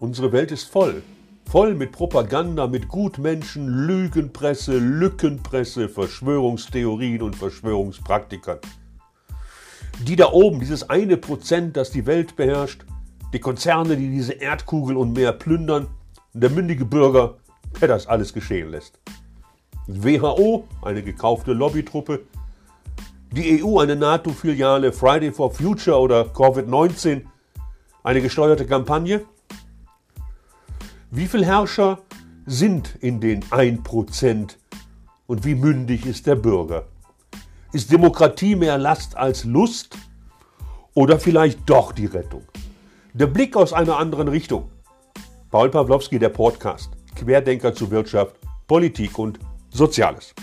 Unsere Welt ist voll. Voll mit Propaganda, mit Gutmenschen, Lügenpresse, Lückenpresse, Verschwörungstheorien und Verschwörungspraktikern. Die da oben, dieses eine Prozent, das die Welt beherrscht, die Konzerne, die diese Erdkugel und mehr plündern, der mündige Bürger, der das alles geschehen lässt. WHO, eine gekaufte Lobbytruppe, die EU, eine NATO-Filiale, Friday for Future oder Covid-19, eine gesteuerte Kampagne. Wie viele Herrscher sind in den 1% und wie mündig ist der Bürger? Ist Demokratie mehr Last als Lust oder vielleicht doch die Rettung? Der Blick aus einer anderen Richtung. Paul Pawlowski, der Podcast. Querdenker zu Wirtschaft, Politik und Soziales.